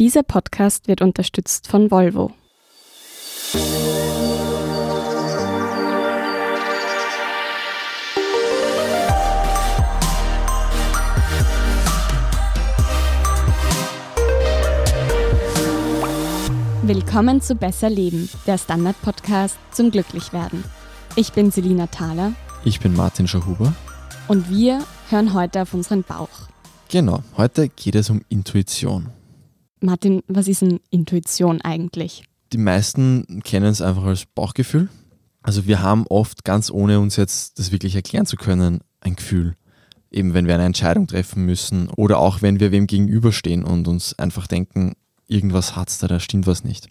Dieser Podcast wird unterstützt von Volvo. Willkommen zu Besser Leben, der Standard-Podcast zum Glücklichwerden. Ich bin Selina Thaler. Ich bin Martin Schahuber. Und wir hören heute auf unseren Bauch. Genau, heute geht es um Intuition. Martin, was ist denn Intuition eigentlich? Die meisten kennen es einfach als Bauchgefühl. Also wir haben oft, ganz ohne uns jetzt das wirklich erklären zu können, ein Gefühl. Eben wenn wir eine Entscheidung treffen müssen oder auch wenn wir wem gegenüberstehen und uns einfach denken, irgendwas hat's da, da stimmt was nicht.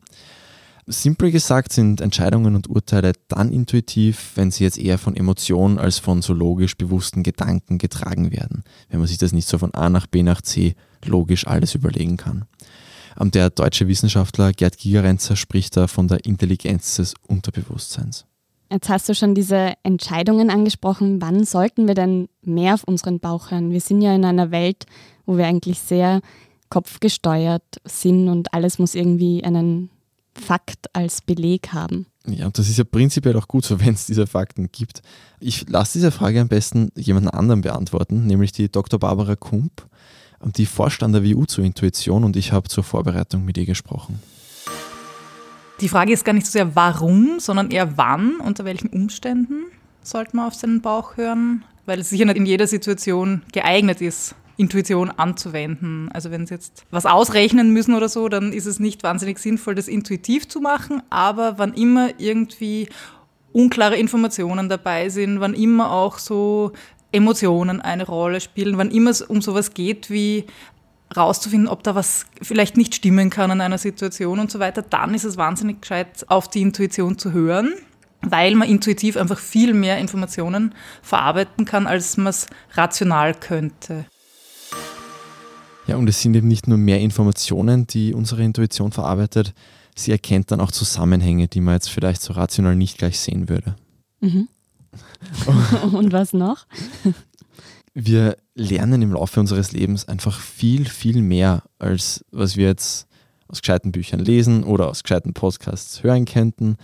Simpel gesagt sind Entscheidungen und Urteile dann intuitiv, wenn sie jetzt eher von Emotionen als von so logisch bewussten Gedanken getragen werden. Wenn man sich das nicht so von A nach B nach C logisch alles überlegen kann. Der deutsche Wissenschaftler Gerd Gigerenzer spricht da von der Intelligenz des Unterbewusstseins. Jetzt hast du schon diese Entscheidungen angesprochen. Wann sollten wir denn mehr auf unseren Bauch hören? Wir sind ja in einer Welt, wo wir eigentlich sehr kopfgesteuert sind und alles muss irgendwie einen Fakt als Beleg haben. Ja, und das ist ja prinzipiell auch gut so, wenn es diese Fakten gibt. Ich lasse diese Frage am besten jemand anderen beantworten, nämlich die Dr. Barbara Kump, die forscht an der WU zur Intuition und ich habe zur Vorbereitung mit ihr gesprochen. Die Frage ist gar nicht so sehr warum, sondern eher wann, unter welchen Umständen sollte man auf seinen Bauch hören, weil es sicher nicht in jeder Situation geeignet ist, Intuition anzuwenden. Also wenn Sie jetzt was ausrechnen müssen oder so, dann ist es nicht wahnsinnig sinnvoll, das intuitiv zu machen. Aber wann immer irgendwie unklare Informationen dabei sind, wann immer auch so Emotionen eine Rolle spielen, wann immer es um sowas geht wie rauszufinden, ob da was vielleicht nicht stimmen kann in einer Situation und so weiter, dann ist es wahnsinnig gescheit, auf die Intuition zu hören, weil man intuitiv einfach viel mehr Informationen verarbeiten kann, als man es rational könnte. Ja, und es sind eben nicht nur mehr Informationen, die unsere Intuition verarbeitet, sie erkennt dann auch Zusammenhänge, die man jetzt vielleicht so rational nicht gleich sehen würde. Mhm. und was noch? Wir lernen im Laufe unseres Lebens einfach viel, viel mehr, als was wir jetzt aus gescheiten Büchern lesen oder aus gescheiten Podcasts hören könnten.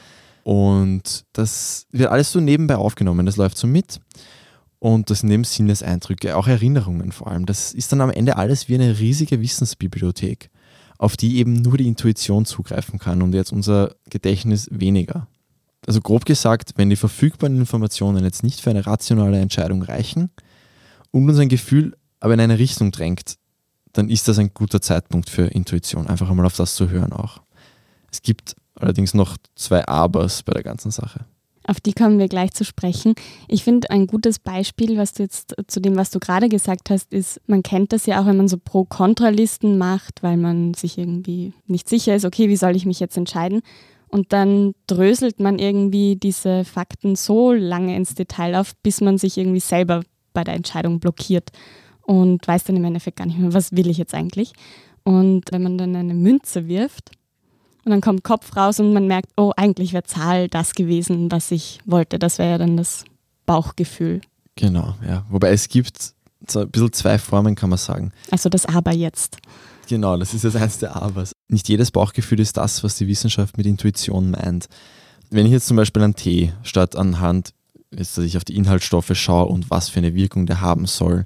Und das wird alles so nebenbei aufgenommen, das läuft so mit. Und das eben Sinneseindrücke, auch Erinnerungen vor allem. Das ist dann am Ende alles wie eine riesige Wissensbibliothek, auf die eben nur die Intuition zugreifen kann und jetzt unser Gedächtnis weniger. Also grob gesagt, wenn die verfügbaren Informationen jetzt nicht für eine rationale Entscheidung reichen und uns ein Gefühl aber in eine Richtung drängt, dann ist das ein guter Zeitpunkt für Intuition, einfach einmal auf das zu hören auch. Es gibt allerdings noch zwei Abers bei der ganzen Sache. Auf die kommen wir gleich zu sprechen. Ich finde, ein gutes Beispiel, was du jetzt zu dem, was du gerade gesagt hast, ist, man kennt das ja auch, wenn man so Pro-Kontra-Listen macht, weil man sich irgendwie nicht sicher ist, okay, wie soll ich mich jetzt entscheiden? Und dann dröselt man irgendwie diese Fakten so lange ins Detail auf, bis man sich irgendwie selber bei der Entscheidung blockiert und weiß dann im Endeffekt gar nicht mehr, was will ich jetzt eigentlich. Und wenn man dann eine Münze wirft, und dann kommt Kopf raus und man merkt, oh, eigentlich wäre Zahl das gewesen, was ich wollte. Das wäre ja dann das Bauchgefühl. Genau, ja. Wobei es gibt so ein bisschen zwei Formen, kann man sagen. Also das Aber jetzt. Genau, das ist jetzt eins der Abers. Nicht jedes Bauchgefühl ist das, was die Wissenschaft mit Intuition meint. Wenn ich jetzt zum Beispiel an Tee statt anhand, jetzt, dass ich auf die Inhaltsstoffe schaue und was für eine Wirkung der haben soll,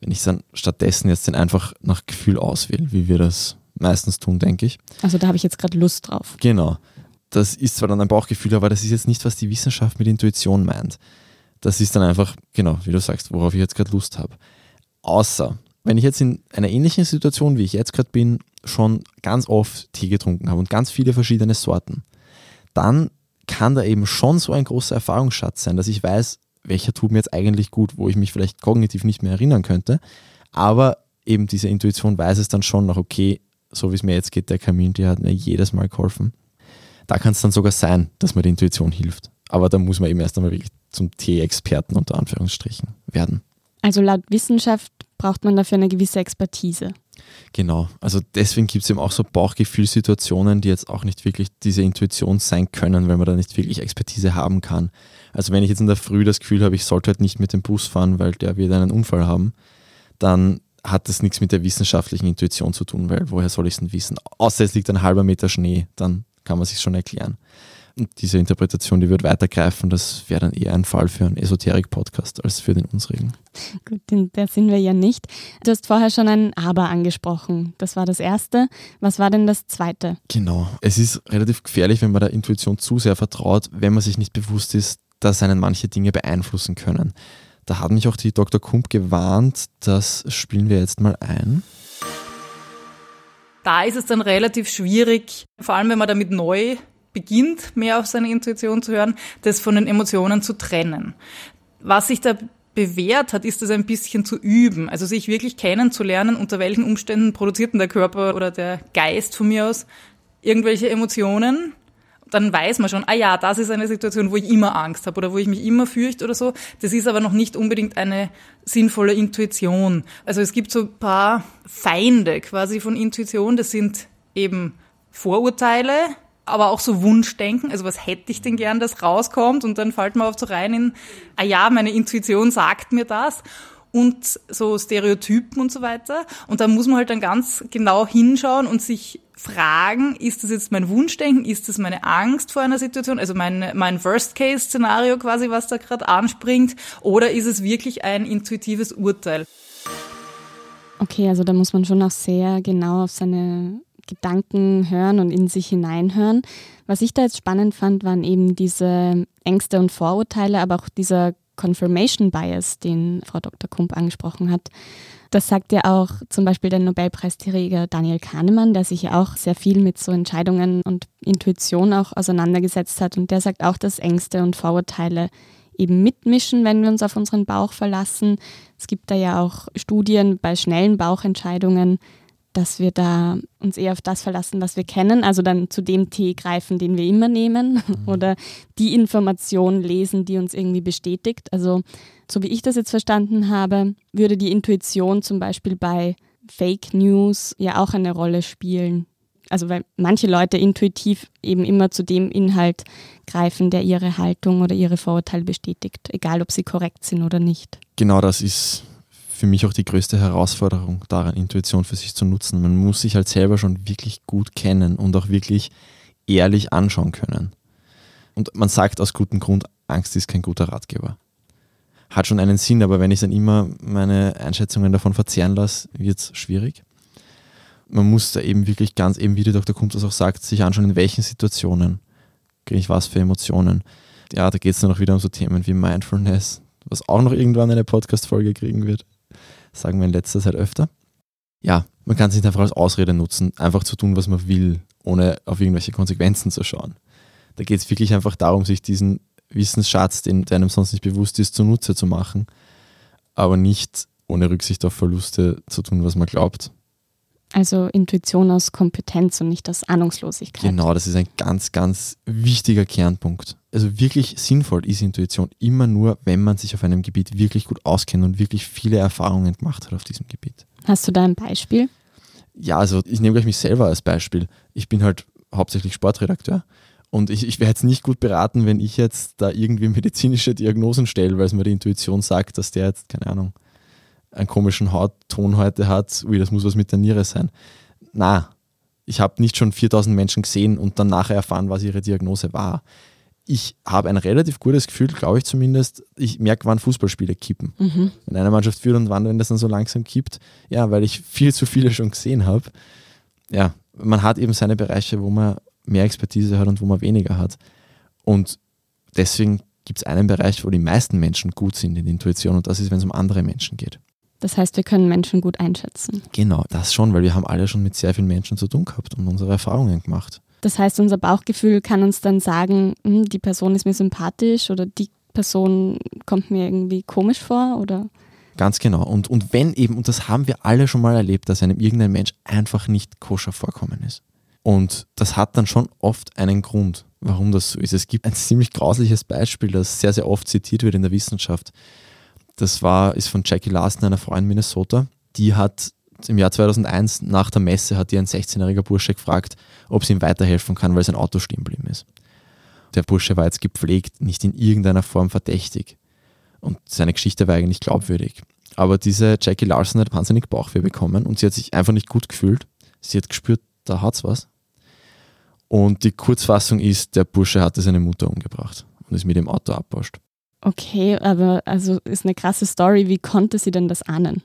wenn ich dann stattdessen jetzt den einfach nach Gefühl auswähle, wie wir das meistens tun, denke ich. Also da habe ich jetzt gerade Lust drauf. Genau. Das ist zwar dann ein Bauchgefühl, aber das ist jetzt nicht, was die Wissenschaft mit Intuition meint. Das ist dann einfach, genau, wie du sagst, worauf ich jetzt gerade Lust habe. Außer, wenn ich jetzt in einer ähnlichen Situation, wie ich jetzt gerade bin, schon ganz oft Tee getrunken habe und ganz viele verschiedene Sorten, dann kann da eben schon so ein großer Erfahrungsschatz sein, dass ich weiß, welcher tut mir jetzt eigentlich gut, wo ich mich vielleicht kognitiv nicht mehr erinnern könnte. Aber eben diese Intuition weiß es dann schon noch, okay, so wie es mir jetzt geht, der Kamin, der hat mir jedes Mal geholfen. Da kann es dann sogar sein, dass mir die Intuition hilft. Aber da muss man eben erst einmal wirklich zum T-Experten unter Anführungsstrichen werden. Also laut Wissenschaft braucht man dafür eine gewisse Expertise. Genau, also deswegen gibt es eben auch so Bauchgefühlsituationen, die jetzt auch nicht wirklich diese Intuition sein können, weil man da nicht wirklich Expertise haben kann. Also wenn ich jetzt in der Früh das Gefühl habe, ich sollte halt nicht mit dem Bus fahren, weil der wird einen Unfall haben, dann hat das nichts mit der wissenschaftlichen Intuition zu tun, weil woher soll ich es denn wissen? Außer es liegt ein halber Meter Schnee, dann kann man sich schon erklären. Und diese Interpretation, die wird weitergreifen, das wäre dann eher ein Fall für einen Esoterik-Podcast als für den unsrigen. Gut, der sind wir ja nicht. Du hast vorher schon ein Aber angesprochen. Das war das Erste. Was war denn das Zweite? Genau. Es ist relativ gefährlich, wenn man der Intuition zu sehr vertraut, wenn man sich nicht bewusst ist, dass einen manche Dinge beeinflussen können. Da hat mich auch die Dr. Kump gewarnt, das spielen wir jetzt mal ein. Da ist es dann relativ schwierig, vor allem wenn man damit neu beginnt, mehr auf seine Intuition zu hören, das von den Emotionen zu trennen. Was sich da bewährt hat, ist es ein bisschen zu üben, also sich wirklich kennenzulernen, unter welchen Umständen produziert denn der Körper oder der Geist von mir aus irgendwelche Emotionen. Dann weiß man schon, ah ja, das ist eine Situation, wo ich immer Angst habe oder wo ich mich immer fürchte oder so. Das ist aber noch nicht unbedingt eine sinnvolle Intuition. Also es gibt so ein paar Feinde quasi von Intuition. Das sind eben Vorurteile, aber auch so Wunschdenken, also was hätte ich denn gern, das rauskommt und dann fällt man oft so rein in, ah ja, meine Intuition sagt mir das und so Stereotypen und so weiter. Und da muss man halt dann ganz genau hinschauen und sich fragen, ist das jetzt mein Wunschdenken, ist das meine Angst vor einer Situation, also mein, mein Worst-Case-Szenario quasi, was da gerade anspringt, oder ist es wirklich ein intuitives Urteil? Okay, also da muss man schon auch sehr genau auf seine Gedanken hören und in sich hineinhören. Was ich da jetzt spannend fand, waren eben diese Ängste und Vorurteile, aber auch dieser Confirmation Bias, den Frau Dr. Kump angesprochen hat. Das sagt ja auch zum Beispiel der Nobelpreisträger Daniel Kahnemann, der sich ja auch sehr viel mit so Entscheidungen und Intuition auch auseinandergesetzt hat. Und der sagt auch, dass Ängste und Vorurteile eben mitmischen, wenn wir uns auf unseren Bauch verlassen. Es gibt da ja auch Studien bei schnellen Bauchentscheidungen, dass wir da uns eher auf das verlassen, was wir kennen, also dann zu dem Tee greifen, den wir immer nehmen mhm. oder die Information lesen, die uns irgendwie bestätigt. Also so wie ich das jetzt verstanden habe, würde die Intuition zum Beispiel bei Fake News ja auch eine Rolle spielen. Also weil manche Leute intuitiv eben immer zu dem Inhalt greifen, der ihre Haltung oder ihre Vorurteile bestätigt, egal ob sie korrekt sind oder nicht. Genau das ist für mich auch die größte Herausforderung daran, Intuition für sich zu nutzen. Man muss sich halt selber schon wirklich gut kennen und auch wirklich ehrlich anschauen können. Und man sagt aus gutem Grund, Angst ist kein guter Ratgeber. Hat schon einen Sinn, aber wenn ich dann immer meine Einschätzungen davon verzehren lasse, wird es schwierig. Man muss da eben wirklich ganz, eben wie der Dr. Kump das auch sagt, sich anschauen, in welchen Situationen kriege ich was für Emotionen. Ja, da geht es dann auch wieder um so Themen wie Mindfulness, was auch noch irgendwann eine Podcast-Folge kriegen wird sagen wir in letzter Zeit öfter. Ja, man kann es nicht einfach als Ausrede nutzen, einfach zu tun, was man will, ohne auf irgendwelche Konsequenzen zu schauen. Da geht es wirklich einfach darum, sich diesen Wissensschatz, den einem sonst nicht bewusst ist, zunutze zu machen, aber nicht ohne Rücksicht auf Verluste zu tun, was man glaubt. Also Intuition aus Kompetenz und nicht aus Ahnungslosigkeit. Genau, das ist ein ganz, ganz wichtiger Kernpunkt. Also wirklich sinnvoll ist Intuition immer nur, wenn man sich auf einem Gebiet wirklich gut auskennt und wirklich viele Erfahrungen gemacht hat auf diesem Gebiet. Hast du da ein Beispiel? Ja, also ich nehme gleich mich selber als Beispiel. Ich bin halt hauptsächlich Sportredakteur und ich, ich wäre jetzt nicht gut beraten, wenn ich jetzt da irgendwie medizinische Diagnosen stelle, weil es mir die Intuition sagt, dass der jetzt, keine Ahnung, einen komischen Hautton heute hat, ui, das muss was mit der Niere sein. Na, ich habe nicht schon 4000 Menschen gesehen und dann nachher erfahren, was ihre Diagnose war. Ich habe ein relativ gutes Gefühl, glaube ich zumindest. Ich merke, wann Fußballspiele kippen. Mhm. Wenn eine Mannschaft führt und wann, wenn das dann so langsam kippt. Ja, weil ich viel zu viele schon gesehen habe. Ja, man hat eben seine Bereiche, wo man mehr Expertise hat und wo man weniger hat. Und deswegen gibt es einen Bereich, wo die meisten Menschen gut sind in Intuition und das ist, wenn es um andere Menschen geht. Das heißt, wir können Menschen gut einschätzen. Genau, das schon, weil wir haben alle schon mit sehr vielen Menschen zu tun gehabt und unsere Erfahrungen gemacht. Das heißt, unser Bauchgefühl kann uns dann sagen, hm, die Person ist mir sympathisch oder die Person kommt mir irgendwie komisch vor oder Ganz genau. Und, und wenn eben, und das haben wir alle schon mal erlebt, dass einem irgendein Mensch einfach nicht koscher vorkommen ist. Und das hat dann schon oft einen Grund, warum das so ist. Es gibt ein ziemlich grausliches Beispiel, das sehr, sehr oft zitiert wird in der Wissenschaft. Das war, ist von Jackie Larson, einer Frau in Minnesota. Die hat im Jahr 2001 nach der Messe hat ihr ein 16-jähriger Bursche gefragt, ob sie ihm weiterhelfen kann, weil sein Auto stehen geblieben ist. Der Bursche war jetzt gepflegt, nicht in irgendeiner Form verdächtig. Und seine Geschichte war eigentlich glaubwürdig. Aber diese Jackie Larson hat wahnsinnig Bauchweh bekommen und sie hat sich einfach nicht gut gefühlt. Sie hat gespürt, da hat's was. Und die Kurzfassung ist, der Bursche hatte seine Mutter umgebracht und ist mit dem Auto abbauscht. Okay, aber also ist eine krasse Story. Wie konnte sie denn das ahnen?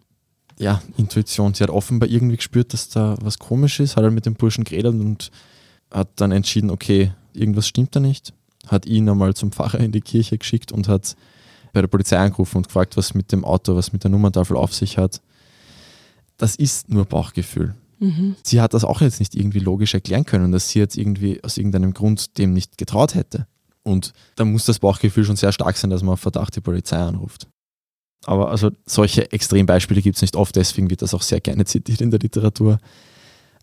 Ja, Intuition. Sie hat offenbar irgendwie gespürt, dass da was komisch ist, hat halt mit dem Burschen geredet und hat dann entschieden, okay, irgendwas stimmt da nicht. Hat ihn einmal zum Pfarrer in die Kirche geschickt und hat bei der Polizei angerufen und gefragt, was mit dem Auto, was mit der Nummerntafel auf sich hat. Das ist nur Bauchgefühl. Mhm. Sie hat das auch jetzt nicht irgendwie logisch erklären können, dass sie jetzt irgendwie aus irgendeinem Grund dem nicht getraut hätte. Und da muss das Bauchgefühl schon sehr stark sein, dass man auf Verdacht die Polizei anruft. Aber also solche Extrembeispiele gibt es nicht oft, deswegen wird das auch sehr gerne zitiert in der Literatur.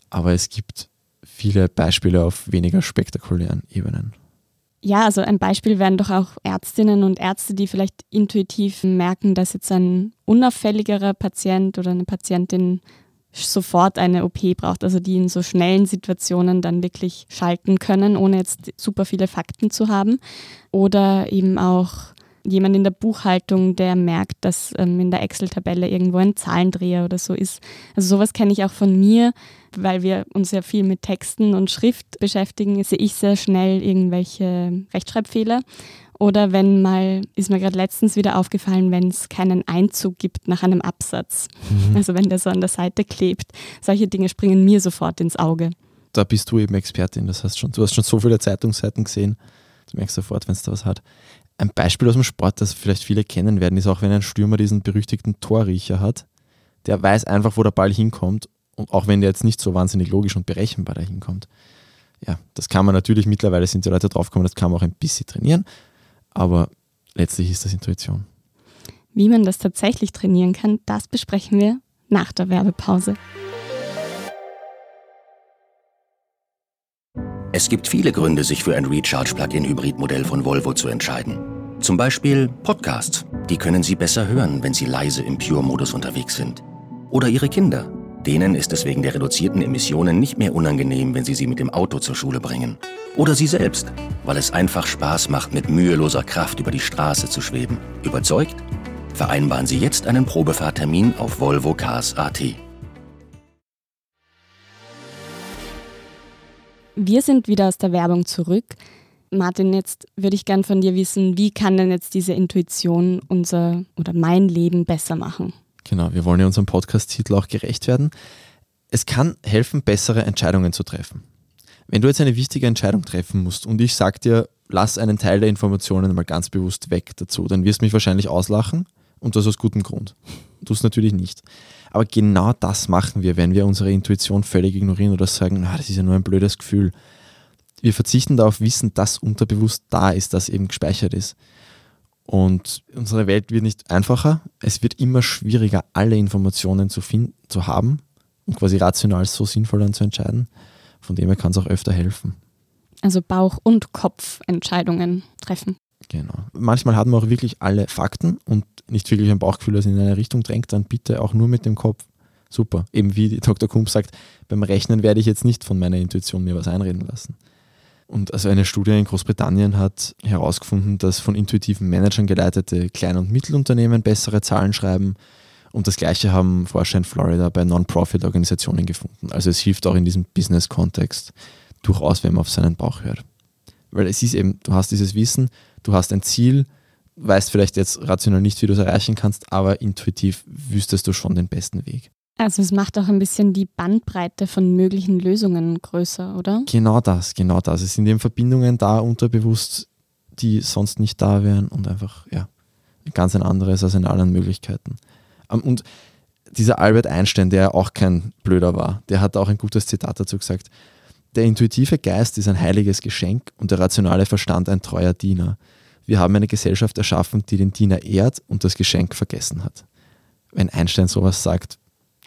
Aber es gibt viele Beispiele auf weniger spektakulären Ebenen. Ja, also ein Beispiel wären doch auch Ärztinnen und Ärzte, die vielleicht intuitiv merken, dass jetzt ein unauffälligerer Patient oder eine Patientin sofort eine OP braucht, also die in so schnellen Situationen dann wirklich schalten können, ohne jetzt super viele Fakten zu haben. Oder eben auch jemand in der Buchhaltung, der merkt, dass ähm, in der Excel-Tabelle irgendwo ein Zahlendreher oder so ist. Also sowas kenne ich auch von mir, weil wir uns ja viel mit Texten und Schrift beschäftigen, sehe ich sehr schnell irgendwelche Rechtschreibfehler. Oder wenn mal, ist mir gerade letztens wieder aufgefallen, wenn es keinen Einzug gibt nach einem Absatz. Mhm. Also wenn der so an der Seite klebt. Solche Dinge springen mir sofort ins Auge. Da bist du eben Expertin. Das heißt schon, du hast schon so viele Zeitungsseiten gesehen. Du merkst sofort, wenn es da was hat. Ein Beispiel aus dem Sport, das vielleicht viele kennen werden, ist auch, wenn ein Stürmer diesen berüchtigten Torriecher hat. Der weiß einfach, wo der Ball hinkommt. Und auch wenn der jetzt nicht so wahnsinnig logisch und berechenbar dahin kommt. Ja, das kann man natürlich, mittlerweile sind die Leute draufgekommen, das kann man auch ein bisschen trainieren. Aber letztlich ist das Intuition. Wie man das tatsächlich trainieren kann, das besprechen wir nach der Werbepause. Es gibt viele Gründe, sich für ein Recharge-Plug-in-Hybrid-Modell von Volvo zu entscheiden. Zum Beispiel Podcasts. Die können Sie besser hören, wenn Sie leise im Pure-Modus unterwegs sind. Oder Ihre Kinder. Denen ist es wegen der reduzierten Emissionen nicht mehr unangenehm, wenn Sie sie mit dem Auto zur Schule bringen. Oder Sie selbst, weil es einfach Spaß macht, mit müheloser Kraft über die Straße zu schweben. Überzeugt? Vereinbaren Sie jetzt einen Probefahrtermin auf Volvo Cars.at. Wir sind wieder aus der Werbung zurück. Martin, jetzt würde ich gern von dir wissen, wie kann denn jetzt diese Intuition unser oder mein Leben besser machen? Genau, wir wollen ja unserem Podcast-Titel auch gerecht werden. Es kann helfen, bessere Entscheidungen zu treffen. Wenn du jetzt eine wichtige Entscheidung treffen musst und ich sage dir, lass einen Teil der Informationen mal ganz bewusst weg dazu, dann wirst du mich wahrscheinlich auslachen und das aus gutem Grund. Du es natürlich nicht. Aber genau das machen wir, wenn wir unsere Intuition völlig ignorieren oder sagen, ah, das ist ja nur ein blödes Gefühl. Wir verzichten darauf Wissen, das unterbewusst da ist, das eben gespeichert ist. Und unsere Welt wird nicht einfacher. Es wird immer schwieriger, alle Informationen zu, finden, zu haben und quasi rational so sinnvoll dann zu entscheiden. Von dem her kann es auch öfter helfen. Also Bauch- und Kopfentscheidungen treffen. Genau. Manchmal hat man auch wirklich alle Fakten und nicht wirklich ein Bauchgefühl, das in eine Richtung drängt, dann bitte auch nur mit dem Kopf. Super. Eben wie Dr. Kump sagt, beim Rechnen werde ich jetzt nicht von meiner Intuition mir was einreden lassen. Und also eine Studie in Großbritannien hat herausgefunden, dass von intuitiven Managern geleitete Klein- und Mittelunternehmen bessere Zahlen schreiben. Und das Gleiche haben Forscher in Florida bei Non-Profit-Organisationen gefunden. Also es hilft auch in diesem Business-Kontext durchaus, wenn man auf seinen Bauch hört. Weil es ist eben, du hast dieses Wissen, du hast ein Ziel, weißt vielleicht jetzt rational nicht, wie du es erreichen kannst, aber intuitiv wüsstest du schon den besten Weg. Also es macht auch ein bisschen die Bandbreite von möglichen Lösungen größer, oder? Genau das, genau das. Es sind eben Verbindungen da unterbewusst, die sonst nicht da wären und einfach, ja, ganz ein anderes als in allen Möglichkeiten. Ähm, und dieser Albert Einstein, der auch kein Blöder war, der hat auch ein gutes Zitat dazu gesagt. Der intuitive Geist ist ein heiliges Geschenk und der rationale Verstand ein treuer Diener. Wir haben eine Gesellschaft erschaffen, die den Diener ehrt und das Geschenk vergessen hat. Wenn Einstein sowas sagt,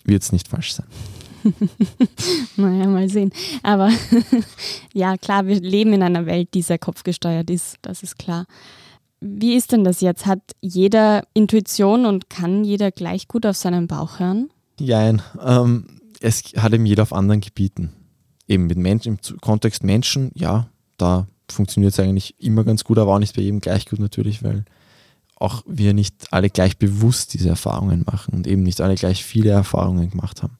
wird es nicht falsch sein. naja, mal sehen. Aber ja, klar, wir leben in einer Welt, die sehr kopfgesteuert ist, das ist klar. Wie ist denn das jetzt? Hat jeder Intuition und kann jeder gleich gut auf seinen Bauch hören? Nein, ähm, es hat eben jeder auf anderen Gebieten. Eben mit Menschen, im Kontext Menschen, ja, da funktioniert es eigentlich immer ganz gut, aber auch nicht bei jedem gleich gut natürlich, weil auch wir nicht alle gleich bewusst diese Erfahrungen machen und eben nicht alle gleich viele Erfahrungen gemacht haben.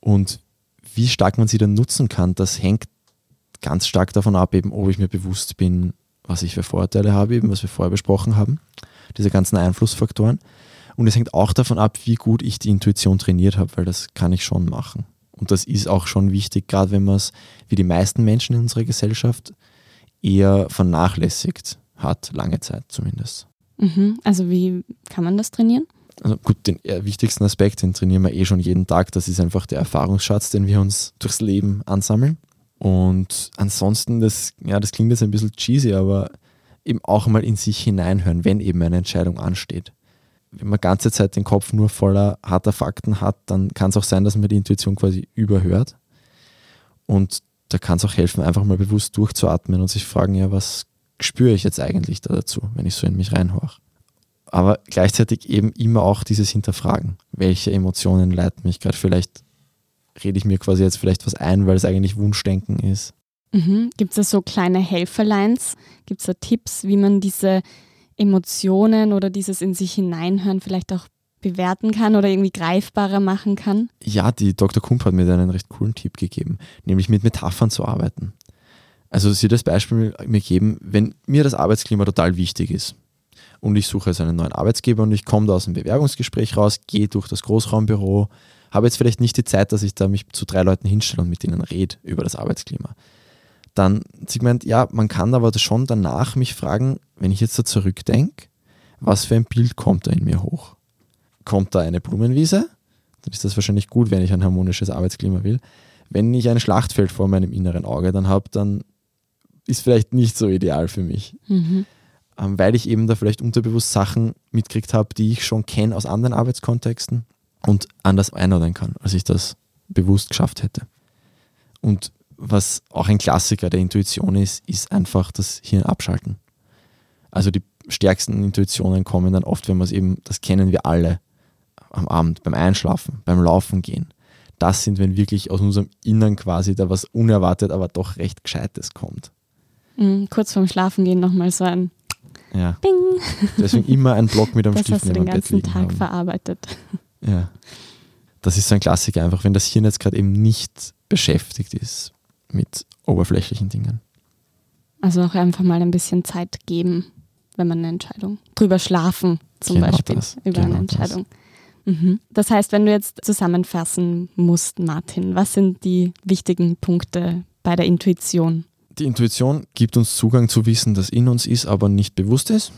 Und wie stark man sie dann nutzen kann, das hängt ganz stark davon ab, eben, ob ich mir bewusst bin, was ich für Vorteile habe, eben was wir vorher besprochen haben, diese ganzen Einflussfaktoren. Und es hängt auch davon ab, wie gut ich die Intuition trainiert habe, weil das kann ich schon machen. Und das ist auch schon wichtig, gerade wenn man es, wie die meisten Menschen in unserer Gesellschaft, eher vernachlässigt hat, lange Zeit zumindest. Mhm. Also wie kann man das trainieren? Also gut, den wichtigsten Aspekt, den trainieren wir eh schon jeden Tag. Das ist einfach der Erfahrungsschatz, den wir uns durchs Leben ansammeln. Und ansonsten, das, ja, das klingt jetzt ein bisschen cheesy, aber eben auch mal in sich hineinhören, wenn eben eine Entscheidung ansteht. Wenn man ganze Zeit den Kopf nur voller harter Fakten hat, dann kann es auch sein, dass man die Intuition quasi überhört. Und da kann es auch helfen, einfach mal bewusst durchzuatmen und sich fragen, ja, was spüre ich jetzt eigentlich da dazu, wenn ich so in mich reinhorche. Aber gleichzeitig eben immer auch dieses Hinterfragen. Welche Emotionen leiten mich gerade? Vielleicht rede ich mir quasi jetzt vielleicht was ein, weil es eigentlich Wunschdenken ist. Mhm. Gibt es da so kleine Helferlines? Gibt es da Tipps, wie man diese Emotionen oder dieses in sich hineinhören vielleicht auch bewerten kann oder irgendwie greifbarer machen kann? Ja, die Dr. Kump hat mir da einen recht coolen Tipp gegeben, nämlich mit Metaphern zu arbeiten. Also sie das Beispiel mir geben, wenn mir das Arbeitsklima total wichtig ist und ich suche also einen neuen Arbeitsgeber und ich komme da aus dem Bewerbungsgespräch raus, gehe durch das Großraumbüro, habe jetzt vielleicht nicht die Zeit, dass ich da mich zu drei Leuten hinstelle und mit ihnen rede über das Arbeitsklima. Dann sie meint, ja, man kann aber schon danach mich fragen, wenn ich jetzt da zurückdenke, was für ein Bild kommt da in mir hoch? Kommt da eine Blumenwiese? Dann ist das wahrscheinlich gut, wenn ich ein harmonisches Arbeitsklima will. Wenn ich ein Schlachtfeld vor meinem inneren Auge dann habe, dann ist vielleicht nicht so ideal für mich. Mhm. Ähm, weil ich eben da vielleicht unterbewusst Sachen mitgekriegt habe, die ich schon kenne aus anderen Arbeitskontexten und anders einordnen kann, als ich das bewusst geschafft hätte. Und was auch ein Klassiker der Intuition ist, ist einfach das Hirn abschalten. Also die stärksten Intuitionen kommen dann oft, wenn man es eben, das kennen wir alle, am Abend, beim Einschlafen, beim Laufen gehen. Das sind, wenn wirklich aus unserem Innern quasi da was unerwartet, aber doch recht Gescheites kommt. Mhm, kurz vorm Schlafengehen nochmal so ein ja. Bing. Deswegen immer ein Block mit einem das Stift hast du den ganzen Tag haben. verarbeitet. Ja. Das ist so ein Klassiker einfach, wenn das Hirn jetzt gerade eben nicht beschäftigt ist mit oberflächlichen Dingen. Also auch einfach mal ein bisschen Zeit geben, wenn man eine Entscheidung drüber schlafen, zum genau Beispiel, das, über genau eine Entscheidung. Das. Mhm. das heißt, wenn du jetzt zusammenfassen musst, Martin, was sind die wichtigen Punkte bei der Intuition? Die Intuition gibt uns Zugang zu Wissen, das in uns ist, aber nicht bewusst ist.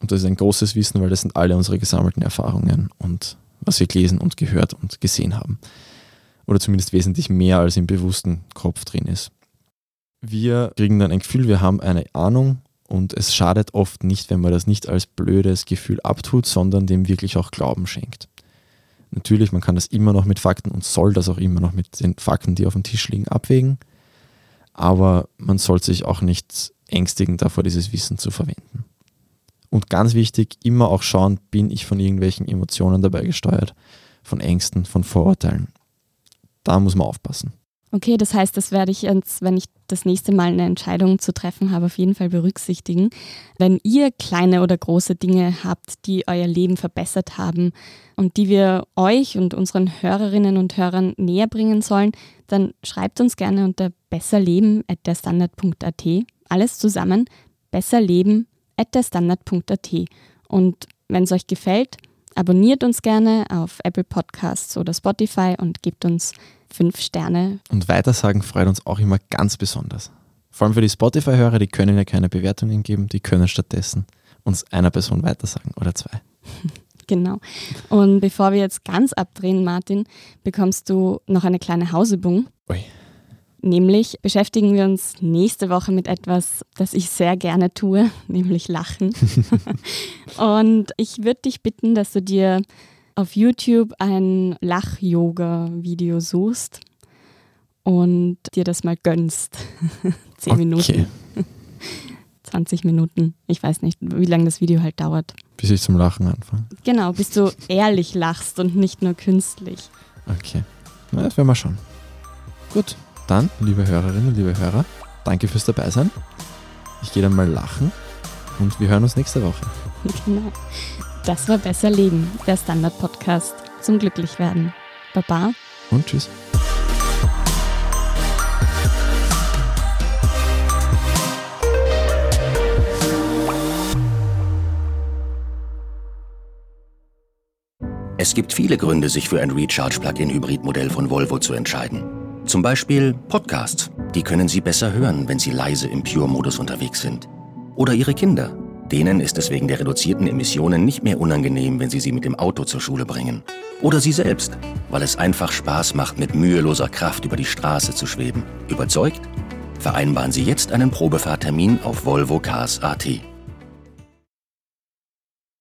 Und das ist ein großes Wissen, weil das sind alle unsere gesammelten Erfahrungen und was wir gelesen und gehört und gesehen haben. Oder zumindest wesentlich mehr als im bewussten Kopf drin ist. Wir kriegen dann ein Gefühl, wir haben eine Ahnung und es schadet oft nicht, wenn man das nicht als blödes Gefühl abtut, sondern dem wirklich auch Glauben schenkt. Natürlich, man kann das immer noch mit Fakten und soll das auch immer noch mit den Fakten, die auf dem Tisch liegen, abwägen aber man sollte sich auch nicht ängstigen davor, dieses Wissen zu verwenden. Und ganz wichtig, immer auch schauen, bin ich von irgendwelchen Emotionen dabei gesteuert, von Ängsten, von Vorurteilen. Da muss man aufpassen. Okay, das heißt, das werde ich jetzt, wenn ich das nächste Mal eine Entscheidung zu treffen habe, auf jeden Fall berücksichtigen. Wenn ihr kleine oder große Dinge habt, die euer Leben verbessert haben und die wir euch und unseren Hörerinnen und Hörern näher bringen sollen, dann schreibt uns gerne unter besserleben.derstandard.at. Alles zusammen, besserleben.derstandard.at. Und wenn es euch gefällt, abonniert uns gerne auf Apple Podcasts oder Spotify und gebt uns fünf Sterne. Und Weitersagen freut uns auch immer ganz besonders. Vor allem für die Spotify-Hörer, die können ja keine Bewertungen geben, die können stattdessen uns einer Person weitersagen oder zwei. Genau. Und bevor wir jetzt ganz abdrehen, Martin, bekommst du noch eine kleine Hausübung. Ui. Nämlich beschäftigen wir uns nächste Woche mit etwas, das ich sehr gerne tue, nämlich Lachen. Und ich würde dich bitten, dass du dir auf YouTube ein Lach-Yoga-Video suchst und dir das mal gönnst. Zehn okay. Minuten. 20 Minuten. Ich weiß nicht, wie lange das Video halt dauert. Bis ich zum Lachen anfange. Genau, bis du ehrlich lachst und nicht nur künstlich. Okay. Na, das werden wir schon. Gut, dann, liebe Hörerinnen, liebe Hörer, danke fürs Dabeisein. Ich gehe dann mal lachen und wir hören uns nächste Woche. genau. Das war Besser Leben, der Standard-Podcast zum Glücklichwerden. Baba. Und tschüss. Es gibt viele Gründe, sich für ein Recharge-Plug-in-Hybrid-Modell von Volvo zu entscheiden. Zum Beispiel Podcasts. Die können Sie besser hören, wenn Sie leise im Pure-Modus unterwegs sind. Oder Ihre Kinder. Denen ist es wegen der reduzierten Emissionen nicht mehr unangenehm, wenn Sie sie mit dem Auto zur Schule bringen. Oder Sie selbst, weil es einfach Spaß macht, mit müheloser Kraft über die Straße zu schweben. Überzeugt? Vereinbaren Sie jetzt einen Probefahrtermin auf Volvo Cars AT.